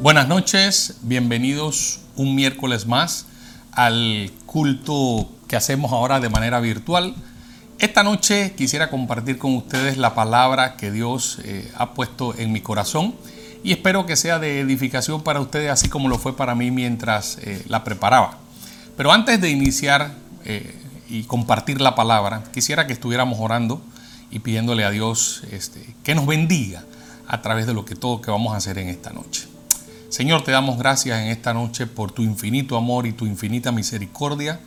Buenas noches, bienvenidos un miércoles más al culto que hacemos ahora de manera virtual. Esta noche quisiera compartir con ustedes la palabra que Dios eh, ha puesto en mi corazón y espero que sea de edificación para ustedes así como lo fue para mí mientras eh, la preparaba. Pero antes de iniciar eh, y compartir la palabra, quisiera que estuviéramos orando y pidiéndole a Dios este, que nos bendiga a través de lo que todo que vamos a hacer en esta noche. Señor, te damos gracias en esta noche por tu infinito amor y tu infinita misericordia.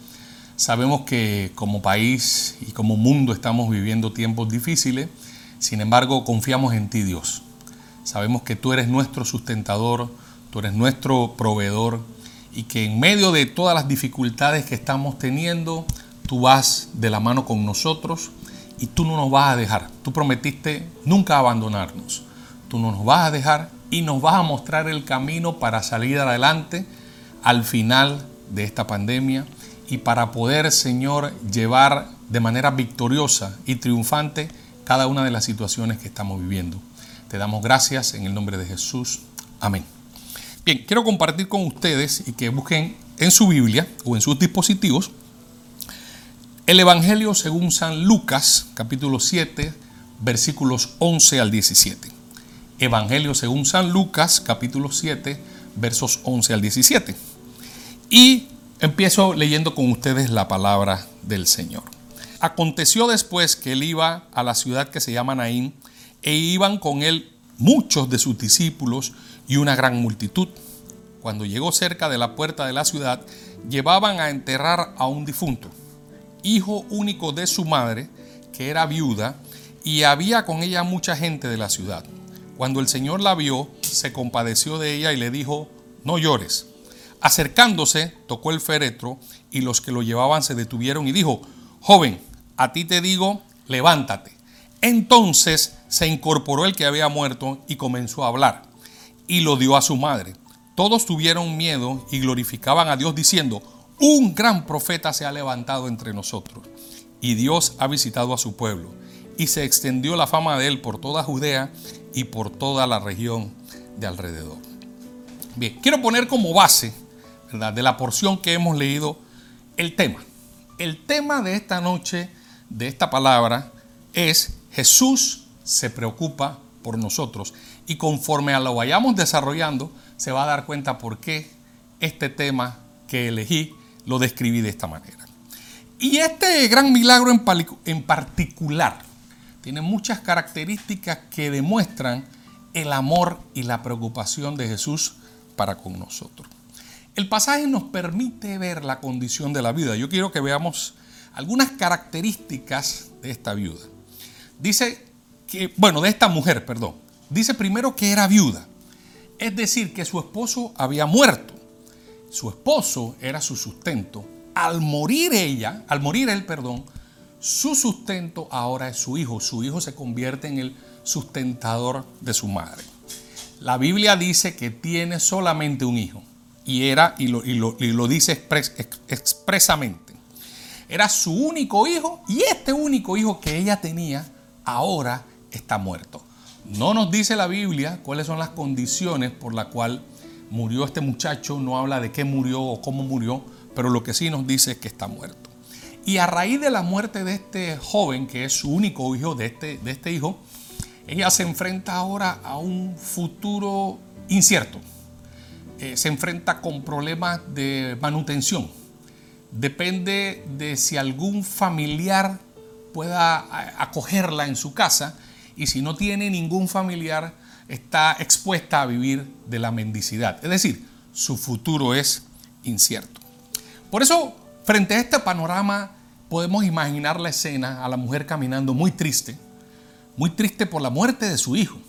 Sabemos que como país y como mundo estamos viviendo tiempos difíciles, sin embargo confiamos en ti Dios. Sabemos que tú eres nuestro sustentador, tú eres nuestro proveedor y que en medio de todas las dificultades que estamos teniendo, tú vas de la mano con nosotros y tú no nos vas a dejar. Tú prometiste nunca abandonarnos. Tú no nos vas a dejar y nos vas a mostrar el camino para salir adelante al final de esta pandemia y para poder, Señor, llevar de manera victoriosa y triunfante cada una de las situaciones que estamos viviendo. Te damos gracias en el nombre de Jesús. Amén. Bien, quiero compartir con ustedes y que busquen en su Biblia o en sus dispositivos el Evangelio según San Lucas, capítulo 7, versículos 11 al 17. Evangelio según San Lucas, capítulo 7, versos 11 al 17. Y empiezo leyendo con ustedes la palabra del Señor. Aconteció después que él iba a la ciudad que se llama Naín, e iban con él muchos de sus discípulos y una gran multitud. Cuando llegó cerca de la puerta de la ciudad, llevaban a enterrar a un difunto, hijo único de su madre, que era viuda, y había con ella mucha gente de la ciudad. Cuando el Señor la vio, se compadeció de ella y le dijo, no llores. Acercándose, tocó el féretro y los que lo llevaban se detuvieron y dijo, joven, a ti te digo, levántate. Entonces se incorporó el que había muerto y comenzó a hablar y lo dio a su madre. Todos tuvieron miedo y glorificaban a Dios diciendo, un gran profeta se ha levantado entre nosotros y Dios ha visitado a su pueblo y se extendió la fama de él por toda Judea y por toda la región de alrededor. Bien, quiero poner como base de la porción que hemos leído el tema. El tema de esta noche, de esta palabra, es Jesús se preocupa por nosotros. Y conforme a lo vayamos desarrollando, se va a dar cuenta por qué este tema que elegí lo describí de esta manera. Y este gran milagro en particular tiene muchas características que demuestran el amor y la preocupación de Jesús para con nosotros. El pasaje nos permite ver la condición de la viuda. Yo quiero que veamos algunas características de esta viuda. Dice que, bueno, de esta mujer, perdón. Dice primero que era viuda. Es decir, que su esposo había muerto. Su esposo era su sustento. Al morir ella, al morir él, perdón, su sustento ahora es su hijo. Su hijo se convierte en el sustentador de su madre. La Biblia dice que tiene solamente un hijo. Y era, y lo, lo, dice expresamente. Era su único hijo y este único hijo que ella tenía ahora está muerto. No nos dice la Biblia cuáles son las condiciones por las cuales murió este muchacho, no habla de qué murió o cómo murió, pero lo que sí nos dice es que está muerto. Y a raíz de la muerte de este joven, que es su único hijo de este, de este hijo, ella se enfrenta ahora a un futuro incierto. Eh, se enfrenta con problemas de manutención. Depende de si algún familiar pueda acogerla en su casa y si no tiene ningún familiar está expuesta a vivir de la mendicidad. Es decir, su futuro es incierto. Por eso Frente a este panorama podemos imaginar la escena a la mujer caminando muy triste, muy triste por la muerte de su hijo,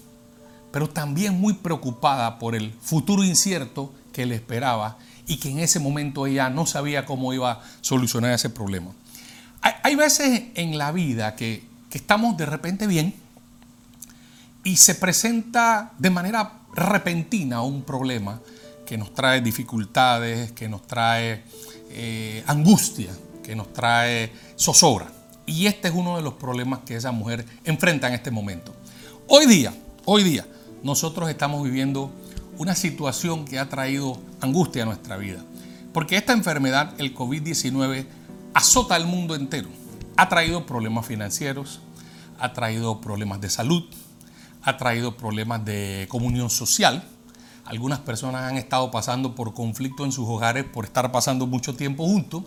pero también muy preocupada por el futuro incierto que le esperaba y que en ese momento ella no sabía cómo iba a solucionar ese problema. Hay, veces en la vida que, que estamos de repente bien y se presenta de manera repentina un problema que nos trae dificultades, que nos trae eh, angustia, que nos trae zozobra. Y este es uno de los problemas que esa mujer enfrenta en este momento. Hoy día, hoy día, nosotros estamos viviendo una situación que ha traído angustia a nuestra vida. Porque esta enfermedad, el COVID-19, azota al mundo entero. Ha traído problemas financieros, ha traído problemas de salud, ha traído problemas de comunión social. Algunas personas han estado pasando por conflicto en sus hogares por estar pasando mucho tiempo juntos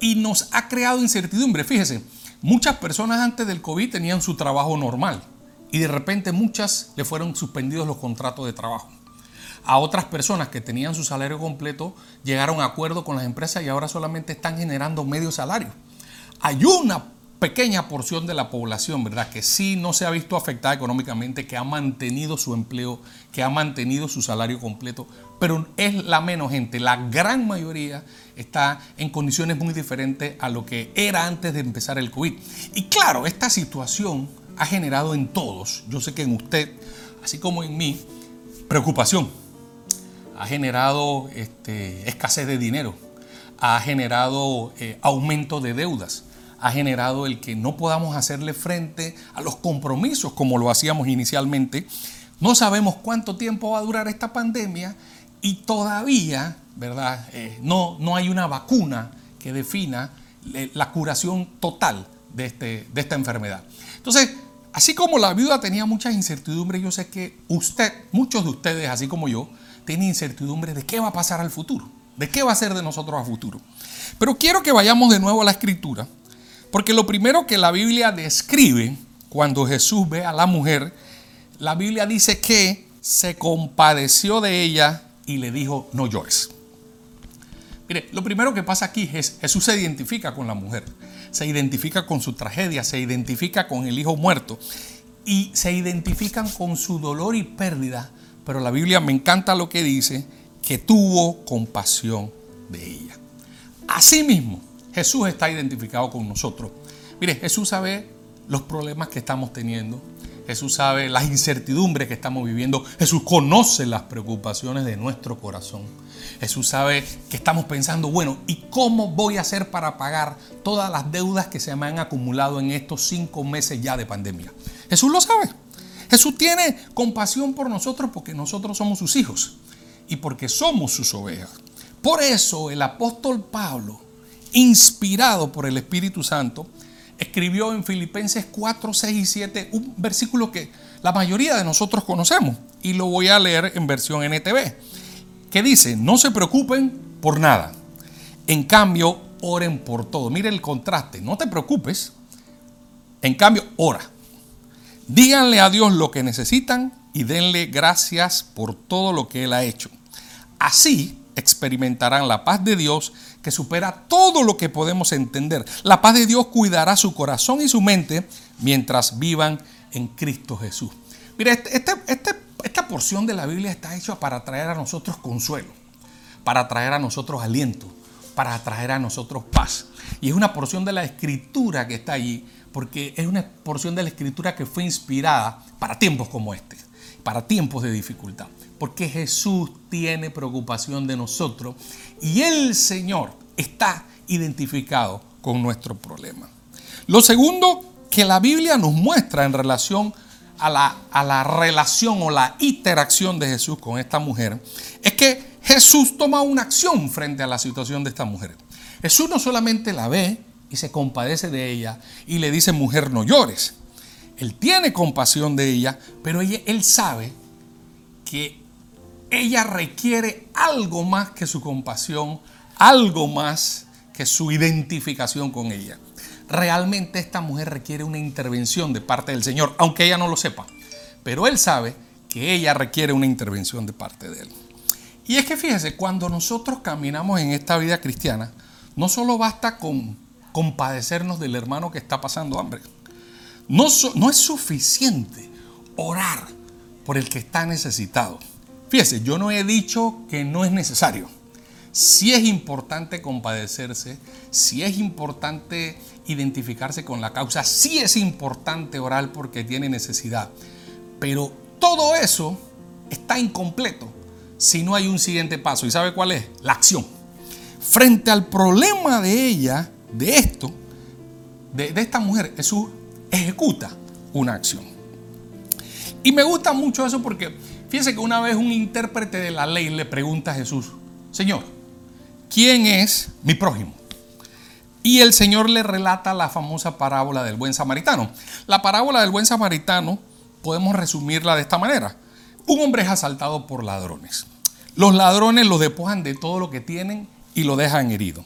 y nos ha creado incertidumbre. Fíjese, muchas personas antes del COVID tenían su trabajo normal y de repente muchas le fueron suspendidos los contratos de trabajo. A otras personas que tenían su salario completo llegaron a acuerdo con las empresas y ahora solamente están generando medio salario. Hay una pequeña porción de la población, ¿verdad? Que sí no se ha visto afectada económicamente, que ha mantenido su empleo, que ha mantenido su salario completo, pero es la menos gente. La gran mayoría está en condiciones muy diferentes a lo que era antes de empezar el COVID. Y claro, esta situación ha generado en todos, yo sé que en usted, así como en mí, preocupación. Ha generado este, escasez de dinero, ha generado eh, aumento de deudas ha generado el que no podamos hacerle frente a los compromisos como lo hacíamos inicialmente. No sabemos cuánto tiempo va a durar esta pandemia y todavía, ¿verdad? Eh, no, no hay una vacuna que defina la curación total de, este, de esta enfermedad. Entonces, así como la viuda tenía muchas incertidumbres, yo sé que usted, muchos de ustedes, así como yo, tienen incertidumbre de qué va a pasar al futuro, de qué va a ser de nosotros a futuro. Pero quiero que vayamos de nuevo a la escritura porque lo primero que la Biblia describe cuando Jesús ve a la mujer, la Biblia dice que se compadeció de ella y le dijo, no llores. Mire, lo primero que pasa aquí es Jesús se identifica con la mujer, se identifica con su tragedia, se identifica con el hijo muerto y se identifican con su dolor y pérdida, pero la Biblia me encanta lo que dice, que tuvo compasión de ella. Asimismo, Jesús está identificado con nosotros. Mire, Jesús sabe los problemas que estamos teniendo. Jesús sabe las incertidumbres que estamos viviendo. Jesús conoce las preocupaciones de nuestro corazón. Jesús sabe que estamos pensando, bueno, ¿y cómo voy a hacer para pagar todas las deudas que se me han acumulado en estos cinco meses ya de pandemia? Jesús lo sabe. Jesús tiene compasión por nosotros porque nosotros somos sus hijos y porque somos sus ovejas. Por eso el apóstol Pablo inspirado por el Espíritu Santo, escribió en Filipenses 4, 6 y 7 un versículo que la mayoría de nosotros conocemos y lo voy a leer en versión NTV, que dice, no se preocupen por nada, en cambio oren por todo. Mire el contraste, no te preocupes, en cambio ora. Díganle a Dios lo que necesitan y denle gracias por todo lo que Él ha hecho. Así experimentarán la paz de Dios que supera todo lo que podemos entender. La paz de Dios cuidará su corazón y su mente mientras vivan en Cristo Jesús. Mira, este, este, este, esta porción de la Biblia está hecha para traer a nosotros consuelo, para traer a nosotros aliento, para traer a nosotros paz. Y es una porción de la escritura que está allí, porque es una porción de la escritura que fue inspirada para tiempos como este, para tiempos de dificultad porque Jesús tiene preocupación de nosotros y el Señor está identificado con nuestro problema. Lo segundo que la Biblia nos muestra en relación a la, a la relación o la interacción de Jesús con esta mujer es que Jesús toma una acción frente a la situación de esta mujer. Jesús no solamente la ve y se compadece de ella y le dice, mujer, no llores. Él tiene compasión de ella, pero él sabe que ella requiere algo más que su compasión, algo más que su identificación con ella. Realmente esta mujer requiere una intervención de parte del Señor, aunque ella no lo sepa. Pero Él sabe que ella requiere una intervención de parte de Él. Y es que fíjese, cuando nosotros caminamos en esta vida cristiana, no solo basta con compadecernos del hermano que está pasando hambre. No, no es suficiente orar por el que está necesitado. Fíjese, yo no he dicho que no es necesario. Sí es importante compadecerse, sí es importante identificarse con la causa, sí es importante orar porque tiene necesidad. Pero todo eso está incompleto si no hay un siguiente paso. ¿Y sabe cuál es? La acción. Frente al problema de ella, de esto, de, de esta mujer, Jesús ejecuta una acción. Y me gusta mucho eso porque Fíjense que una vez un intérprete de la ley le pregunta a Jesús, Señor, ¿quién es mi prójimo? Y el Señor le relata la famosa parábola del buen samaritano. La parábola del buen samaritano podemos resumirla de esta manera. Un hombre es asaltado por ladrones. Los ladrones lo despojan de todo lo que tienen y lo dejan herido.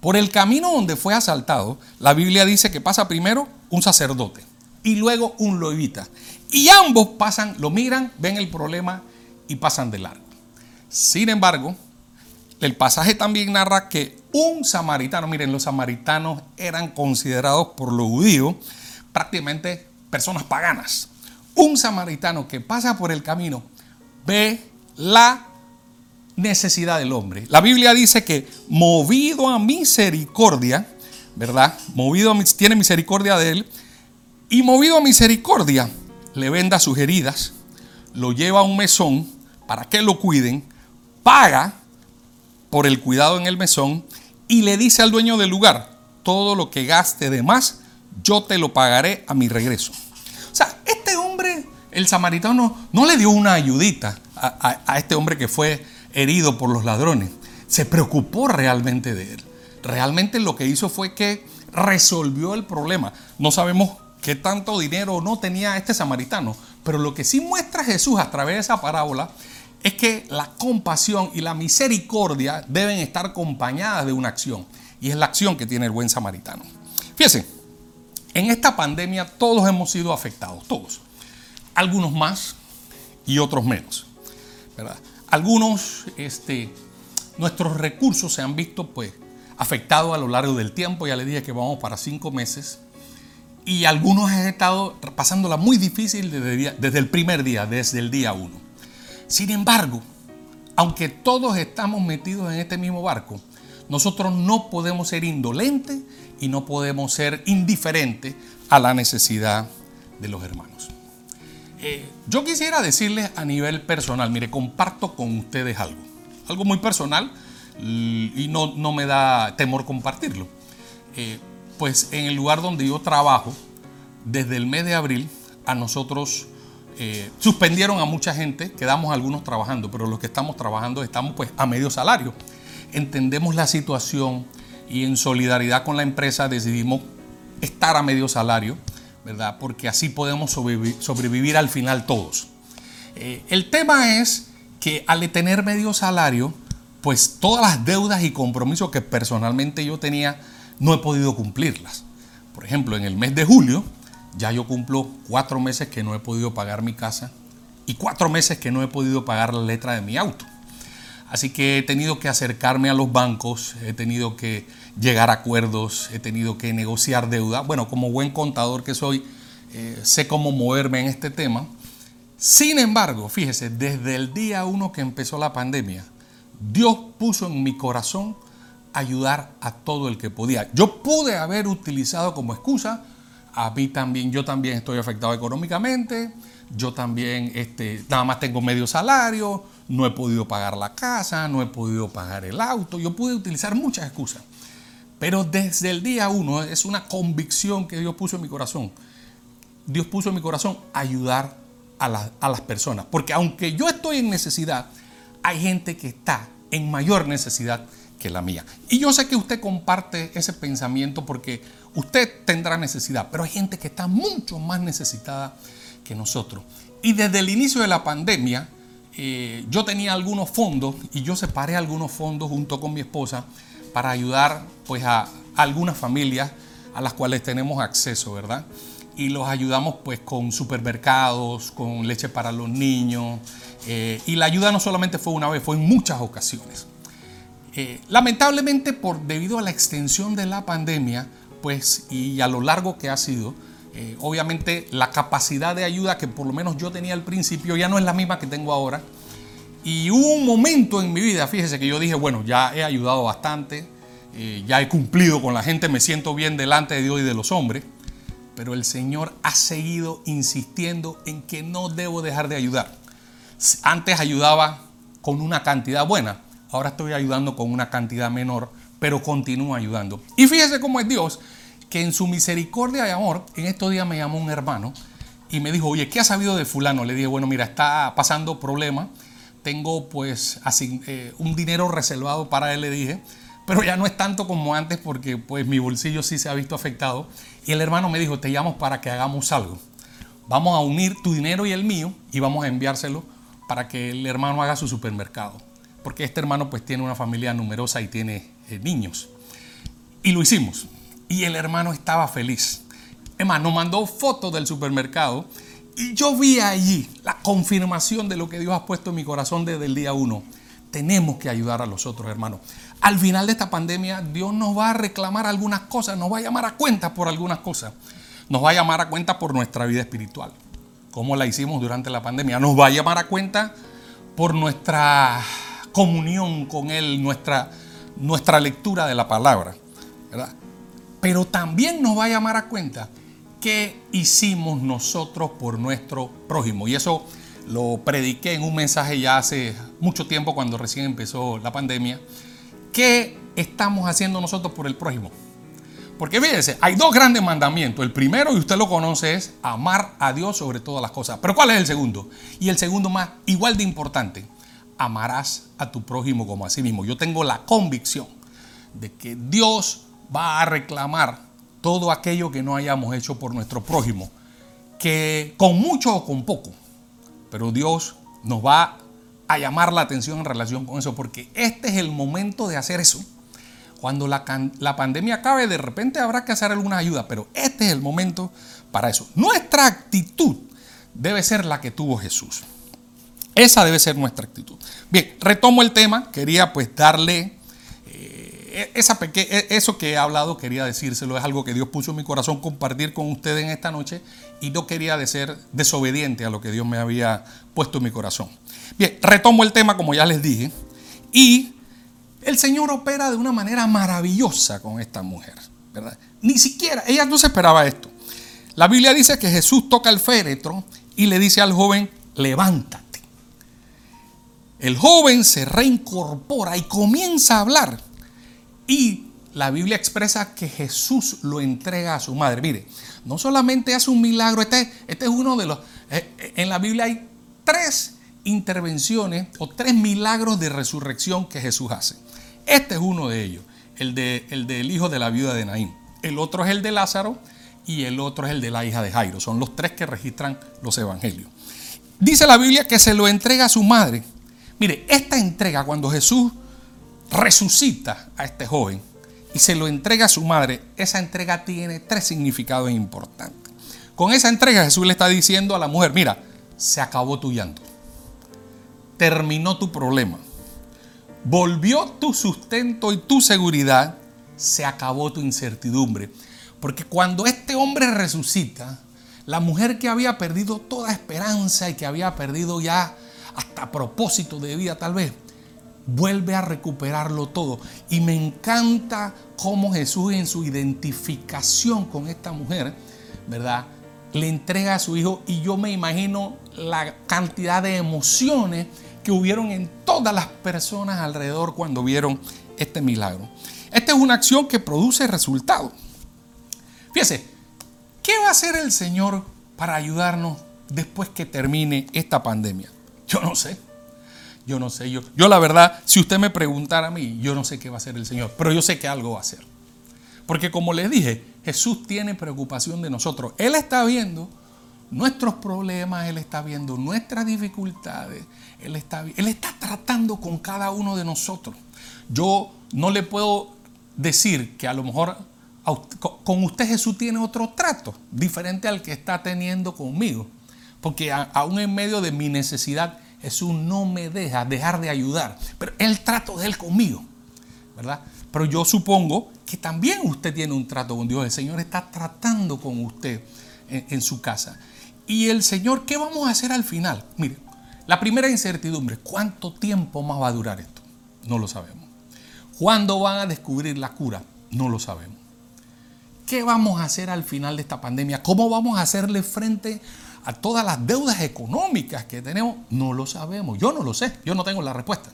Por el camino donde fue asaltado, la Biblia dice que pasa primero un sacerdote y luego un levita. Y ambos pasan, lo miran, ven el problema y pasan de largo. Sin embargo, el pasaje también narra que un samaritano, miren, los samaritanos eran considerados por los judíos prácticamente personas paganas. Un samaritano que pasa por el camino ve la necesidad del hombre. La Biblia dice que movido a misericordia, ¿verdad? Movido a, tiene misericordia de él y movido a misericordia le venda sus heridas, lo lleva a un mesón para que lo cuiden, paga por el cuidado en el mesón y le dice al dueño del lugar, todo lo que gaste de más, yo te lo pagaré a mi regreso. O sea, este hombre, el samaritano, no le dio una ayudita a, este hombre que fue herido por los ladrones. Se preocupó realmente de él. Realmente lo que hizo fue que resolvió el problema. No sabemos qué tanto dinero no tenía este samaritano. Pero lo que sí muestra Jesús a través de esa parábola es que la compasión y la misericordia deben estar acompañadas de una acción. Y es la acción que tiene el buen samaritano. Fíjense, en esta pandemia todos hemos sido afectados, todos. Algunos más y otros menos. Algunos, este, nuestros recursos se han visto pues afectados a lo largo del tiempo. Ya les dije que vamos para cinco meses y algunos han estado pasándola muy difícil desde, el primer día, desde el día uno. Sin embargo, aunque todos estamos metidos en este mismo barco, nosotros no podemos ser indolentes y no podemos ser indiferentes a la necesidad de los hermanos. Eh, yo quisiera decirles a nivel personal, mire, comparto con ustedes algo, algo muy personal y no, no me da temor compartirlo. Eh, pues en el lugar donde yo trabajo, desde el mes de abril, a nosotros eh, suspendieron a mucha gente, quedamos algunos trabajando, pero los que estamos trabajando estamos pues a medio salario. Entendemos la situación y en solidaridad con la empresa decidimos estar a medio salario, ¿verdad? Porque así podemos sobrevivir, al final todos. Eh, el tema es que al tener medio salario, pues todas las deudas y compromisos que personalmente yo tenía, no he podido cumplirlas. Por ejemplo, en el mes de julio ya yo cumplo cuatro meses que no he podido pagar mi casa y cuatro meses que no he podido pagar la letra de mi auto. Así que he tenido que acercarme a los bancos, he tenido que llegar a acuerdos, he tenido que negociar deuda. Bueno, como buen contador que soy, eh, sé cómo moverme en este tema. Sin embargo, fíjese, desde el día uno que empezó la pandemia, Dios puso en mi corazón ayudar a todo el que podía. Yo pude haber utilizado como excusa, a mí también, yo también estoy afectado económicamente, yo también este, nada más tengo medio salario, no he podido pagar la casa, no he podido pagar el auto, yo pude utilizar muchas excusas. Pero desde el día uno es una convicción que Dios puso en mi corazón. Dios puso en mi corazón ayudar a, a las personas. Porque aunque yo estoy en necesidad, hay gente que está en mayor necesidad que la mía. Y yo sé que usted comparte ese pensamiento porque usted tendrá necesidad, pero hay gente que está mucho más necesitada que nosotros. Y desde el inicio de la pandemia, eh, yo tenía algunos fondos y yo separé algunos fondos junto con mi esposa para ayudar pues a, algunas familias a las cuales tenemos acceso, ¿verdad? Y los ayudamos pues con supermercados, con leche para los niños. Eh, y la ayuda no solamente fue una vez, fue en muchas ocasiones. Eh, lamentablemente, debido a la extensión de la pandemia, pues y a lo largo que ha sido, eh, obviamente la capacidad de ayuda que por lo menos yo tenía al principio ya no es la misma que tengo ahora. Y hubo un momento en mi vida, fíjese que yo dije, bueno, ya he ayudado bastante, eh, ya he cumplido con la gente, me siento bien delante de Dios y de los hombres, pero el Señor ha seguido insistiendo en que no debo dejar de ayudar. Antes ayudaba con una cantidad buena, ahora estoy ayudando con una cantidad menor, pero continúo ayudando. Y fíjese cómo es Dios, que en su misericordia y amor, en estos días me llamó un hermano y me dijo, oye, ¿qué has sabido de fulano? Le dije, bueno, mira, está pasando problema. Tengo pues eh, un dinero reservado para él, le dije, pero ya no es tanto como antes porque pues mi bolsillo sí se ha visto afectado. Y el hermano me dijo, te llamo para que hagamos algo. Vamos a unir tu dinero y el mío y vamos a enviárselo para que el hermano haga su supermercado. Porque este hermano pues tiene una familia numerosa y tiene eh, niños. Y lo hicimos. Y el hermano estaba feliz. Es nos mandó fotos del supermercado y yo vi allí la confirmación de lo que Dios ha puesto en mi corazón desde el día uno. Tenemos que ayudar a los otros hermanos. Al final de esta pandemia, Dios nos va a reclamar algunas cosas, nos va a llamar a cuenta por algunas cosas. Nos va a llamar a cuenta por nuestra vida espiritual, como la hicimos durante la pandemia. Nos va a llamar a cuenta por nuestra comunión con Él, nuestra, nuestra lectura de la palabra. ¿verdad? Pero también nos va a llamar a cuenta qué hicimos nosotros por nuestro prójimo. Y eso lo prediqué en un mensaje ya hace mucho tiempo cuando recién empezó la pandemia. ¿Qué estamos haciendo nosotros por el prójimo? Porque fíjense, hay dos grandes mandamientos. El primero, y usted lo conoce, es amar a Dios sobre todas las cosas. Pero ¿cuál es el segundo? Y el segundo más, igual de importante, amarás a tu prójimo como a sí mismo. Yo tengo la convicción de que Dios va a reclamar todo aquello que no hayamos hecho por nuestro prójimo, que con mucho o con poco, pero Dios nos va a llamar la atención en relación con eso, porque este es el momento de hacer eso. Cuando la, la pandemia acabe, de repente habrá que hacer alguna ayuda, pero este es el momento para eso. Nuestra actitud debe ser la que tuvo Jesús. Esa debe ser nuestra actitud. Bien, retomo el tema, quería pues darle e, esa e, eso que he hablado quería decírselo, es algo que Dios puso en mi corazón compartir con ustedes en esta noche y no quería de ser desobediente a lo que Dios me había puesto en mi corazón. Bien, retomo el tema como ya les dije y el Señor opera de una manera maravillosa con esta mujer, ¿verdad? Ni siquiera, ella no se esperaba esto. La Biblia dice que Jesús toca el féretro y le dice al joven, levántate. El joven se reincorpora y comienza a hablar. Y la Biblia expresa que Jesús lo entrega a su madre. Mire, no solamente hace un milagro, este, este es uno de los... Eh, eh, en la Biblia hay tres intervenciones o tres milagros de resurrección que Jesús hace. Este es uno de ellos, el, de, el del hijo de la viuda de Naín. El otro es el de Lázaro y el otro es el de la hija de Jairo. Son los tres que registran los evangelios. Dice la Biblia que se lo entrega a su madre. Mire, esta entrega cuando Jesús resucita a este joven y se lo entrega a su madre, esa entrega tiene tres significados importantes. Con esa entrega Jesús le está diciendo a la mujer, mira, se acabó tu llanto, terminó tu problema, volvió tu sustento y tu seguridad, se acabó tu incertidumbre. Porque cuando este hombre resucita, la mujer que había perdido toda esperanza y que había perdido ya hasta propósito de vida tal vez, vuelve a recuperarlo todo. Y me encanta cómo Jesús en su identificación con esta mujer, ¿verdad? Le entrega a su hijo y yo me imagino la cantidad de emociones que hubieron en todas las personas alrededor cuando vieron este milagro. Esta es una acción que produce resultados. Fíjese, ¿qué va a hacer el Señor para ayudarnos después que termine esta pandemia? Yo no sé. Yo no sé, yo, yo la verdad, si usted me preguntara a mí, yo no sé qué va a hacer el Señor, pero yo sé que algo va a hacer. Porque como les dije, Jesús tiene preocupación de nosotros. Él está viendo nuestros problemas, Él está viendo nuestras dificultades, Él está, él está tratando con cada uno de nosotros. Yo no le puedo decir que a lo mejor con usted Jesús tiene otro trato diferente al que está teniendo conmigo. Porque aún en medio de mi necesidad, Jesús no me deja dejar de ayudar. Pero el trato de Él conmigo, ¿verdad? Pero yo supongo que también usted tiene un trato con Dios. El Señor está tratando con usted en, su casa. Y el Señor, ¿qué vamos a hacer al final? Mire, la primera incertidumbre, ¿cuánto tiempo más va a durar esto? No lo sabemos. ¿Cuándo van a descubrir la cura? No lo sabemos. ¿Qué vamos a hacer al final de esta pandemia? ¿Cómo vamos a hacerle frente a todas las deudas económicas que tenemos? No lo sabemos. Yo no lo sé. Yo no tengo la respuesta.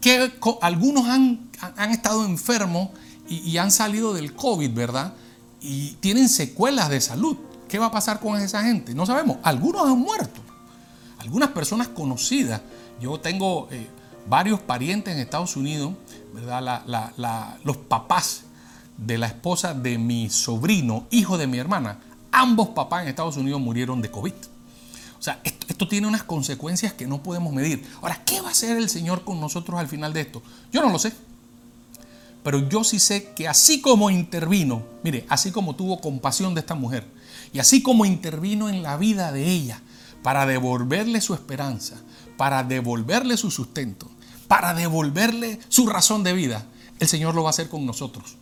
Que algunos han, han estado enfermos y, han salido del COVID, ¿verdad? Y tienen secuelas de salud. ¿Qué va a pasar con esa gente? No sabemos. Algunos han muerto. Algunas personas conocidas. Yo tengo eh, varios parientes en Estados Unidos, ¿verdad? los papás de la esposa de mi sobrino, hijo de mi hermana, ambos papás en Estados Unidos murieron de COVID. O sea, esto, tiene unas consecuencias que no podemos medir. Ahora, ¿qué va a hacer el Señor con nosotros al final de esto? Yo no lo sé. Pero yo sí sé que así como intervino, mire, así como tuvo compasión de esta mujer, y así como intervino en la vida de ella para devolverle su esperanza, para devolverle su sustento, para devolverle su razón de vida, el Señor lo va a hacer con nosotros.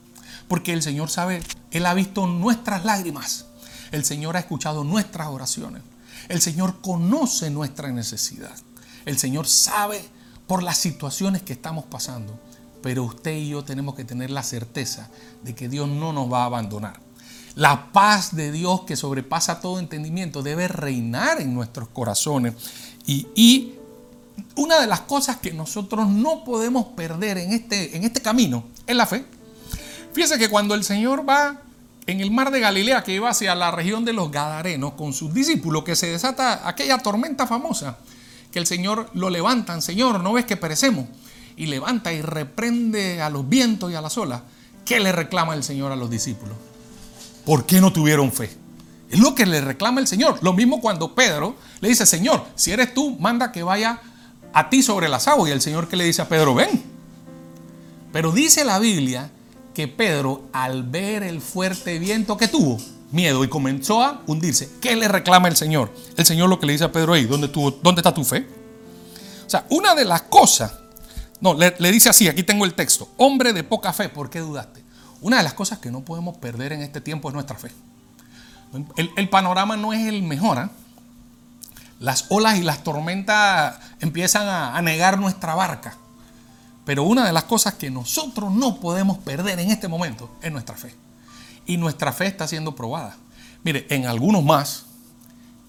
Porque el Señor sabe, Él ha visto nuestras lágrimas, el Señor ha escuchado nuestras oraciones, el Señor conoce nuestra necesidad, el Señor sabe por las situaciones que estamos pasando, pero usted y yo tenemos que tener la certeza de que Dios no nos va a abandonar. La paz de Dios que sobrepasa todo entendimiento debe reinar en nuestros corazones. Y, una de las cosas que nosotros no podemos perder en este, en este camino es la fe. Fíjese que cuando el Señor va en el mar de Galilea, que iba hacia la región de los Gadarenos con sus discípulos, que se desata aquella tormenta famosa, que el Señor lo levantan, Señor, ¿no ves que perecemos? Y levanta y reprende a los vientos y a las olas. ¿Qué le reclama el Señor a los discípulos? ¿Por qué no tuvieron fe? Es lo que le reclama el Señor. Lo mismo cuando Pedro le dice, Señor, si eres tú, manda que vaya a ti sobre las aguas. Y el Señor que le dice a Pedro, ven. Pero dice la Biblia que Pedro, al ver el fuerte viento que tuvo, miedo y comenzó a hundirse. ¿Qué le reclama el Señor? El Señor lo que le dice a Pedro ahí, ¿dónde, está tu fe? O sea, una de las cosas, no, le, dice así, aquí tengo el texto, hombre de poca fe, ¿por qué dudaste? Una de las cosas que no podemos perder en este tiempo es nuestra fe. El, panorama no es el mejor. ¿ah? Las olas y las tormentas empiezan a negar nuestra barca. Pero una de las cosas que nosotros no podemos perder en este momento es nuestra fe. Y nuestra fe está siendo probada. Mire, en algunos más,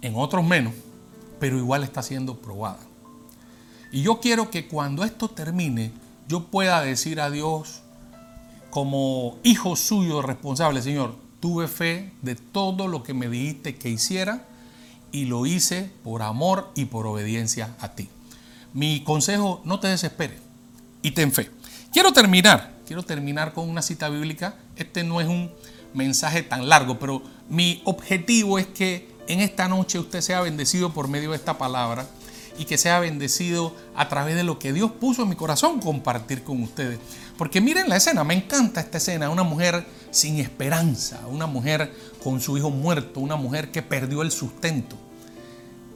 en otros menos, pero igual está siendo probada. Y yo quiero que cuando esto termine, yo pueda decir a Dios, como hijo suyo responsable, Señor, tuve fe de todo lo que me dijiste que hiciera y lo hice por amor y por obediencia a ti. Mi consejo, no te desesperes y ten fe. Quiero terminar, quiero terminar con una cita bíblica. Este no es un mensaje tan largo, pero mi objetivo es que en esta noche usted sea bendecido por medio de esta palabra y que sea bendecido a través de lo que Dios puso en mi corazón compartir con ustedes. Porque miren la escena, me encanta esta escena, una mujer sin esperanza, una mujer con su hijo muerto, una mujer que perdió el sustento.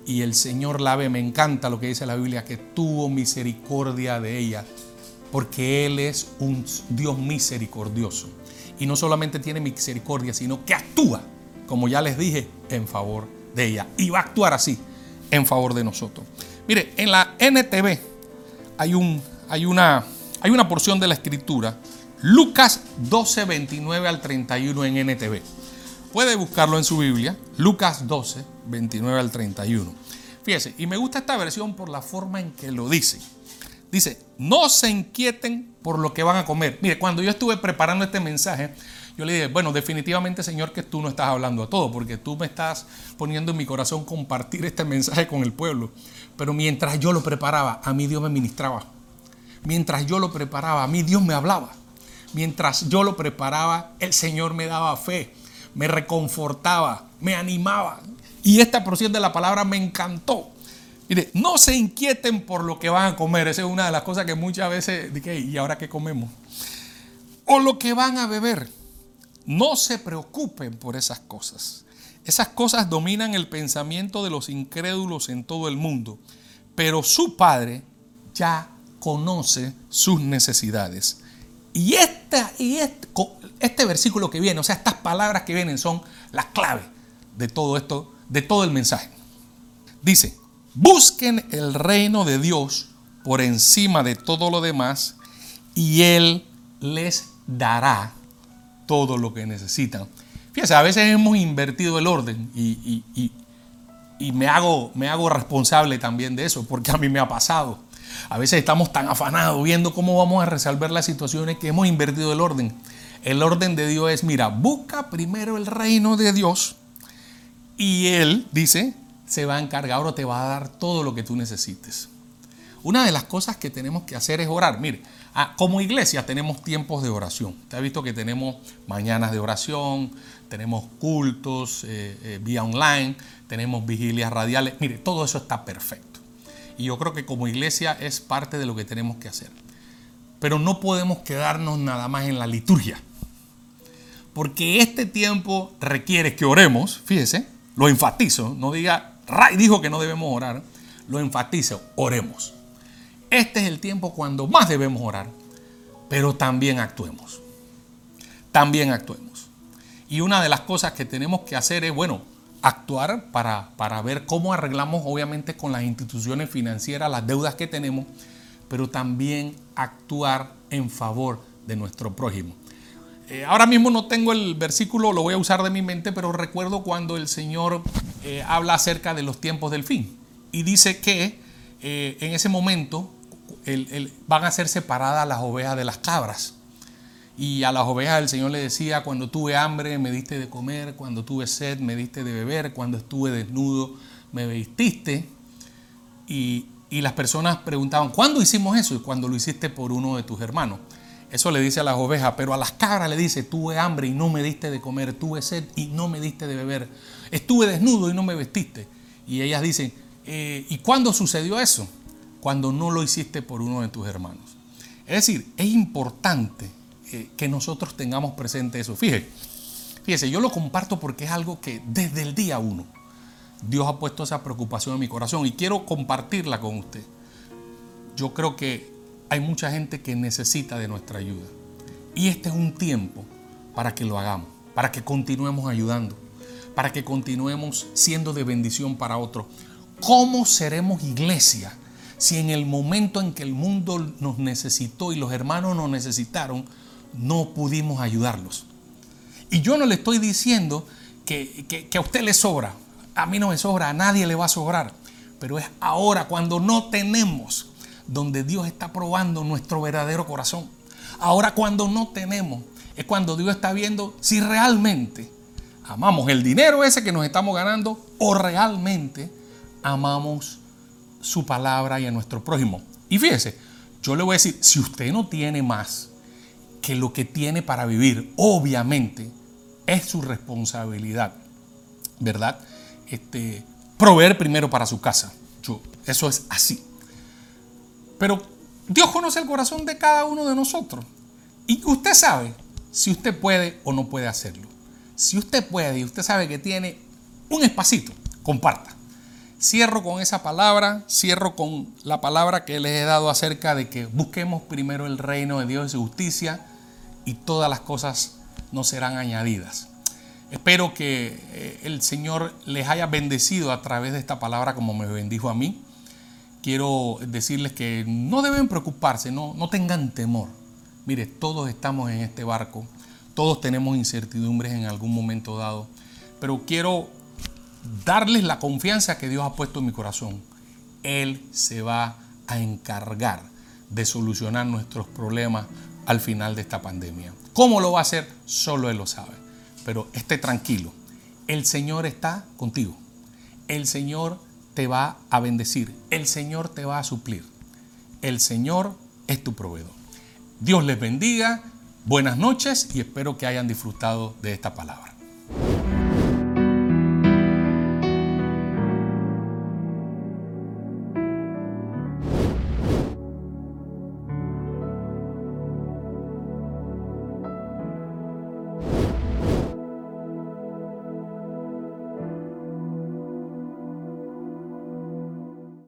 Y el Señor la ve, me encanta lo que dice la Biblia, que tuvo misericordia de ella, porque Él es un Dios misericordioso. Y no solamente tiene misericordia, sino que actúa, como ya les dije, en favor de ella. Y va a actuar así, en favor de nosotros. Mire, en la NTV hay, un, hay, una, hay una porción de la escritura, Lucas 12, 29 al 31 en NTV. Puede buscarlo en su Biblia, Lucas 12, 29 al 31. Fíjese, y me gusta esta versión por la forma en que lo dice. Dice, no se inquieten por lo que van a comer. Mire, cuando yo estuve preparando este mensaje, yo le dije, bueno, definitivamente Señor que tú no estás hablando a todo, porque tú me estás poniendo en mi corazón compartir este mensaje con el pueblo. Pero mientras yo lo preparaba, a mí Dios me ministraba. Mientras yo lo preparaba, a mí Dios me hablaba. Mientras yo lo preparaba, el Señor me daba fe, me reconfortaba, me animaba. Y esta porción de la palabra me encantó. Mire, no se inquieten por lo que van a comer. Esa es una de las cosas que muchas veces, ¿y ahora qué comemos? O lo que van a beber. No se preocupen por esas cosas. Esas cosas dominan el pensamiento de los incrédulos en todo el mundo, pero su Padre ya conoce sus necesidades. Y, esta, y este, este, versículo que viene, o sea, estas palabras que vienen son las claves de todo esto, de todo el mensaje. Dice, busquen el reino de Dios por encima de todo lo demás y Él les dará todo lo que necesitan. Fíjense, a veces hemos invertido el orden y, me, hago, me hago responsable también de eso, porque a mí me ha pasado. A veces estamos tan afanados viendo cómo vamos a resolver las situaciones que hemos invertido el orden. El orden de Dios es, mira, busca primero el reino de Dios Y Él, dice, se va a encargar o te va a dar todo lo que tú necesites. Una de las cosas que tenemos que hacer es orar. Mire, ah, como iglesia tenemos tiempos de oración. Te ha visto que tenemos mañanas de oración, tenemos cultos eh, eh, vía online, tenemos vigilias radiales. Mire, todo eso está perfecto. Y yo creo que como iglesia es parte de lo que tenemos que hacer. Pero no podemos quedarnos nada más en la liturgia. Porque este tiempo requiere que oremos, fíjese, lo enfatizo, no diga, Ray dijo que no debemos orar, lo enfatizo, oremos. Este es el tiempo cuando más debemos orar, pero también actuemos. También actuemos. Y una de las cosas que tenemos que hacer es, bueno, actuar para, para ver cómo arreglamos, obviamente, con las instituciones financieras las deudas que tenemos, pero también actuar en favor de nuestro prójimo. Eh, ahora mismo no tengo el versículo, lo voy a usar de mi mente, pero recuerdo cuando el Señor eh, habla acerca de los tiempos del fin y dice que eh, en ese momento van a ser separadas las ovejas de las cabras. Y a las ovejas el Señor le decía, cuando tuve hambre me diste de comer, cuando tuve sed me diste de beber, cuando estuve desnudo me vestiste. Y, y las personas preguntaban, ¿cuándo hicimos eso? Y cuando lo hiciste por uno de tus hermanos. Eso le dice a las ovejas, pero a las cabras le dice, tuve hambre y no me diste de comer, tuve sed y no me diste de beber, estuve desnudo y no me vestiste. Y ellas dicen, eh, ¿y cuándo sucedió eso? cuando no lo hiciste por uno de tus hermanos. Es decir, es importante eh, que nosotros tengamos presente eso. Fíjese, fíjese, yo lo comparto porque es algo que desde el día uno Dios ha puesto esa preocupación en mi corazón y quiero compartirla con usted. Yo creo que hay mucha gente que necesita de nuestra ayuda. Y este es un tiempo para que lo hagamos, para que continuemos ayudando, para que continuemos siendo de bendición para otros. ¿Cómo seremos iglesia si en el momento en que el mundo nos necesitó y los hermanos nos necesitaron, no pudimos ayudarlos? Y yo no le estoy diciendo que, a usted le sobra, a mí no me sobra, a nadie le va a sobrar, pero es ahora cuando no tenemos donde Dios está probando nuestro verdadero corazón. Ahora cuando no tenemos es cuando Dios está viendo si realmente amamos el dinero ese que nos estamos ganando o realmente amamos su palabra y a nuestro prójimo. Y fíjese, yo le voy a decir, si usted no tiene más que lo que tiene para vivir, obviamente es su responsabilidad, ¿verdad? Este, proveer primero para su casa. Yo, eso es así. Pero Dios conoce el corazón de cada uno de nosotros. Y usted sabe si usted puede o no puede hacerlo. Si usted puede y usted sabe que tiene un espacito, comparta. Cierro con esa palabra, cierro con la palabra que les he dado acerca de que busquemos primero el reino de Dios y su justicia y todas las cosas nos serán añadidas. Espero que eh, el Señor les haya bendecido a través de esta palabra como me bendijo a mí. Quiero decirles que no deben preocuparse, no, no tengan temor. Mire, todos estamos en este barco, todos tenemos incertidumbres en algún momento dado, pero quiero darles la confianza que Dios ha puesto en mi corazón. Él se va a encargar de solucionar nuestros problemas al final de esta pandemia. ¿Cómo lo va a hacer? Solo Él lo sabe. Pero esté tranquilo. El Señor está contigo. El Señor te va a bendecir. El Señor te va a suplir. El Señor es tu proveedor. Dios les bendiga. Buenas noches y espero que hayan disfrutado de esta palabra.